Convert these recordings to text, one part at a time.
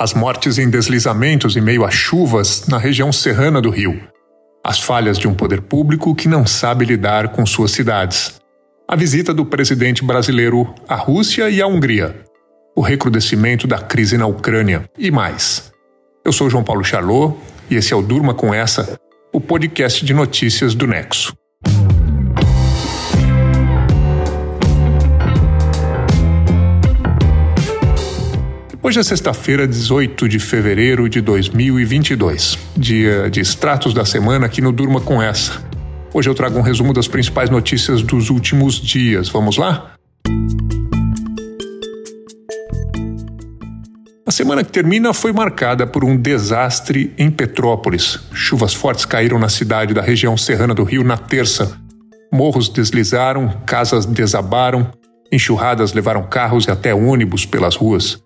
As mortes em deslizamentos em meio a chuvas na região serrana do Rio. As falhas de um poder público que não sabe lidar com suas cidades. A visita do presidente brasileiro à Rússia e à Hungria. O recrudescimento da crise na Ucrânia e mais. Eu sou João Paulo Charlot e esse é o Durma com Essa, o podcast de notícias do Nexo. Hoje é sexta-feira, 18 de fevereiro de 2022, dia de extratos da semana aqui no Durma com Essa. Hoje eu trago um resumo das principais notícias dos últimos dias. Vamos lá? A semana que termina foi marcada por um desastre em Petrópolis. Chuvas fortes caíram na cidade da região serrana do Rio na terça. Morros deslizaram, casas desabaram, enxurradas levaram carros e até ônibus pelas ruas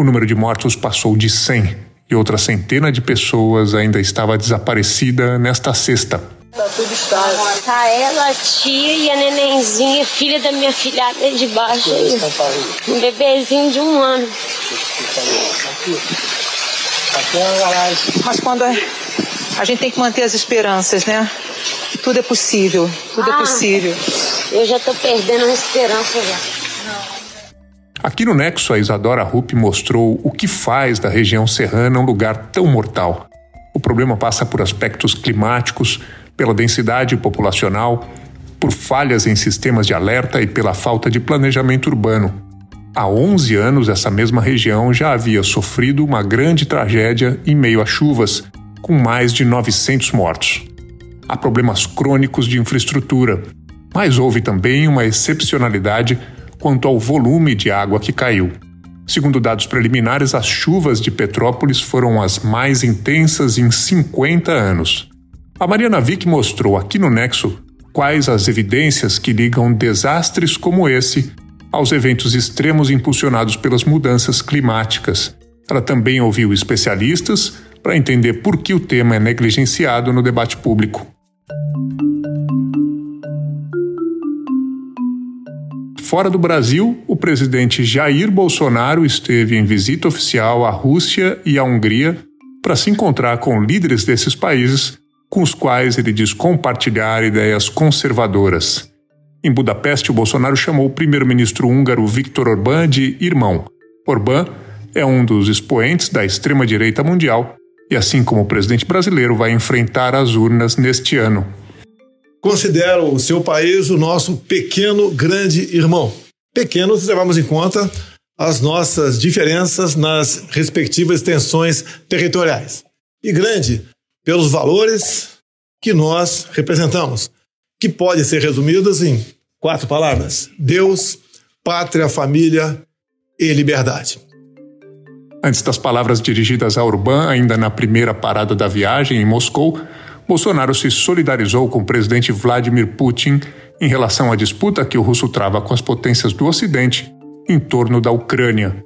o número de mortos passou de 100 e outra centena de pessoas ainda estava desaparecida nesta sexta. Tá tudo estável. Tá ela, a tia e a nenenzinha, filha da minha filhada de baixo. Aí. Um bebezinho de um ano. É. Mas quando é... a gente tem que manter as esperanças, né? Tudo é possível, tudo é ah, é possível. Eu já tô perdendo a esperança já. Aqui no Nexo, a Isadora Rupp mostrou o que faz da região serrana um lugar tão mortal. O problema passa por aspectos climáticos, pela densidade populacional, por falhas em sistemas de alerta e pela falta de planejamento urbano. Há 11 anos, essa mesma região já havia sofrido uma grande tragédia em meio a chuvas, com mais de 900 mortos. Há problemas crônicos de infraestrutura, mas houve também uma excepcionalidade quanto ao volume de água que caiu. Segundo dados preliminares, as chuvas de Petrópolis foram as mais intensas em 50 anos. A Mariana Vick mostrou aqui no Nexo quais as evidências que ligam desastres como esse aos eventos extremos impulsionados pelas mudanças climáticas. Ela também ouviu especialistas para entender por que o tema é negligenciado no debate público. Fora do Brasil, o presidente Jair Bolsonaro esteve em visita oficial à Rússia e à Hungria para se encontrar com líderes desses países, com os quais ele diz compartilhar ideias conservadoras. Em Budapeste, o Bolsonaro chamou o primeiro-ministro húngaro Viktor Orbán de irmão. Orbán é um dos expoentes da extrema-direita mundial e, assim como o presidente brasileiro, vai enfrentar as urnas neste ano considero o seu país o nosso pequeno grande irmão. Pequeno se levamos em conta as nossas diferenças nas respectivas tensões territoriais. E grande pelos valores que nós representamos, que podem ser resumidos em quatro palavras: Deus, pátria, família e liberdade. Antes das palavras dirigidas a Urban, ainda na primeira parada da viagem em Moscou, Bolsonaro se solidarizou com o presidente Vladimir Putin em relação à disputa que o russo trava com as potências do Ocidente em torno da Ucrânia.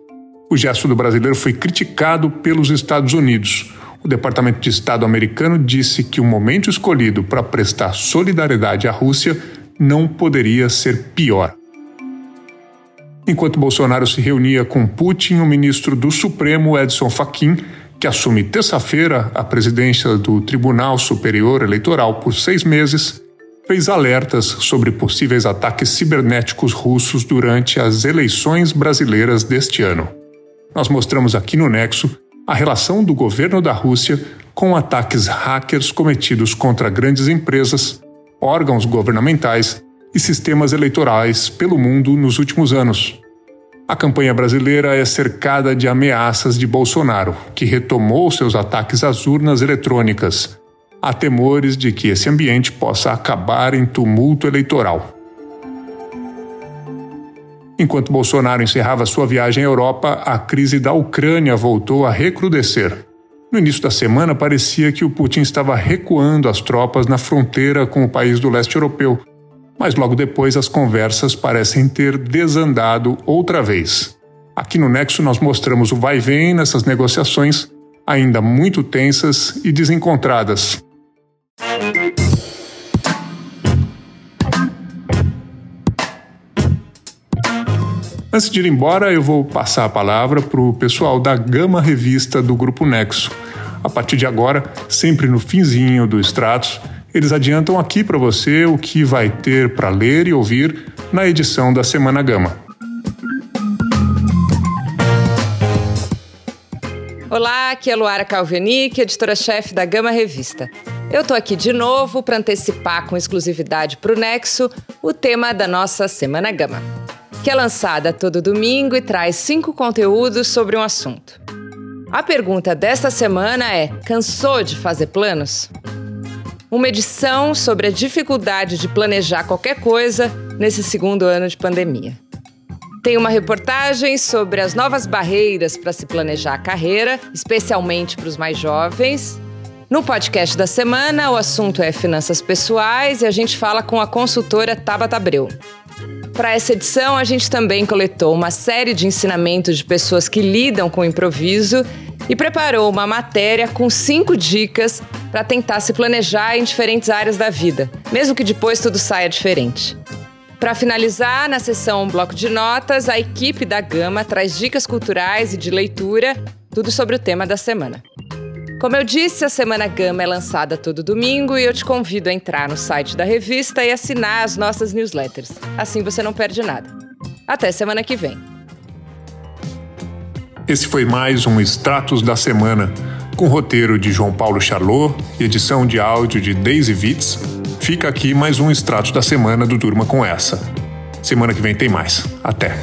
O gesto do brasileiro foi criticado pelos Estados Unidos. O Departamento de Estado americano disse que o momento escolhido para prestar solidariedade à Rússia não poderia ser pior. Enquanto Bolsonaro se reunia com Putin, o ministro do Supremo, Edson Fachin, que assume terça-feira a presidência do Tribunal Superior Eleitoral por seis meses, fez alertas sobre possíveis ataques cibernéticos russos durante as eleições brasileiras deste ano. Nós mostramos aqui no Nexo a relação do governo da Rússia com ataques hackers cometidos contra grandes empresas, órgãos governamentais e sistemas eleitorais pelo mundo nos últimos anos. A campanha brasileira é cercada de ameaças de Bolsonaro, que retomou seus ataques às urnas eletrônicas. Há temores de que esse ambiente possa acabar em tumulto eleitoral. Enquanto Bolsonaro encerrava sua viagem à Europa, a crise da Ucrânia voltou a recrudescer. No início da semana, parecia que o Putin estava recuando as tropas na fronteira com o país do leste europeu mas logo depois as conversas parecem ter desandado outra vez. Aqui no Nexo nós mostramos o vai vem nessas negociações, ainda muito tensas e desencontradas. Antes de ir embora, eu vou passar a palavra para o pessoal da Gama Revista do Grupo Nexo. A partir de agora, sempre no finzinho do Extratos, eles adiantam aqui para você o que vai ter para ler e ouvir na edição da Semana Gama. Olá, aqui é Luara Calvenic, editora-chefe da Gama Revista. Eu tô aqui de novo para antecipar com exclusividade para o Nexo o tema da nossa Semana Gama que é lançada todo domingo e traz cinco conteúdos sobre um assunto. A pergunta desta semana é: cansou de fazer planos? Uma edição sobre a dificuldade de planejar qualquer coisa nesse segundo ano de pandemia. Tem uma reportagem sobre as novas barreiras para se planejar a carreira, especialmente para os mais jovens. No podcast da semana, o assunto é finanças pessoais e a gente fala com a consultora Tabata Abreu. Para essa edição, a gente também coletou uma série de ensinamentos de pessoas que lidam com improviso e preparou uma matéria com cinco dicas para tentar se planejar em diferentes áreas da vida, mesmo que depois tudo saia diferente. Para finalizar, na sessão Bloco de Notas, a equipe da Gama traz dicas culturais e de leitura, tudo sobre o tema da semana. Como eu disse, a Semana Gama é lançada todo domingo e eu te convido a entrar no site da revista e assinar as nossas newsletters. Assim você não perde nada. Até semana que vem. Esse foi mais um Extratos da Semana, com roteiro de João Paulo Charlot e edição de áudio de Daisy Witz. Fica aqui mais um Extratos da Semana do Durma com Essa. Semana que vem tem mais. Até!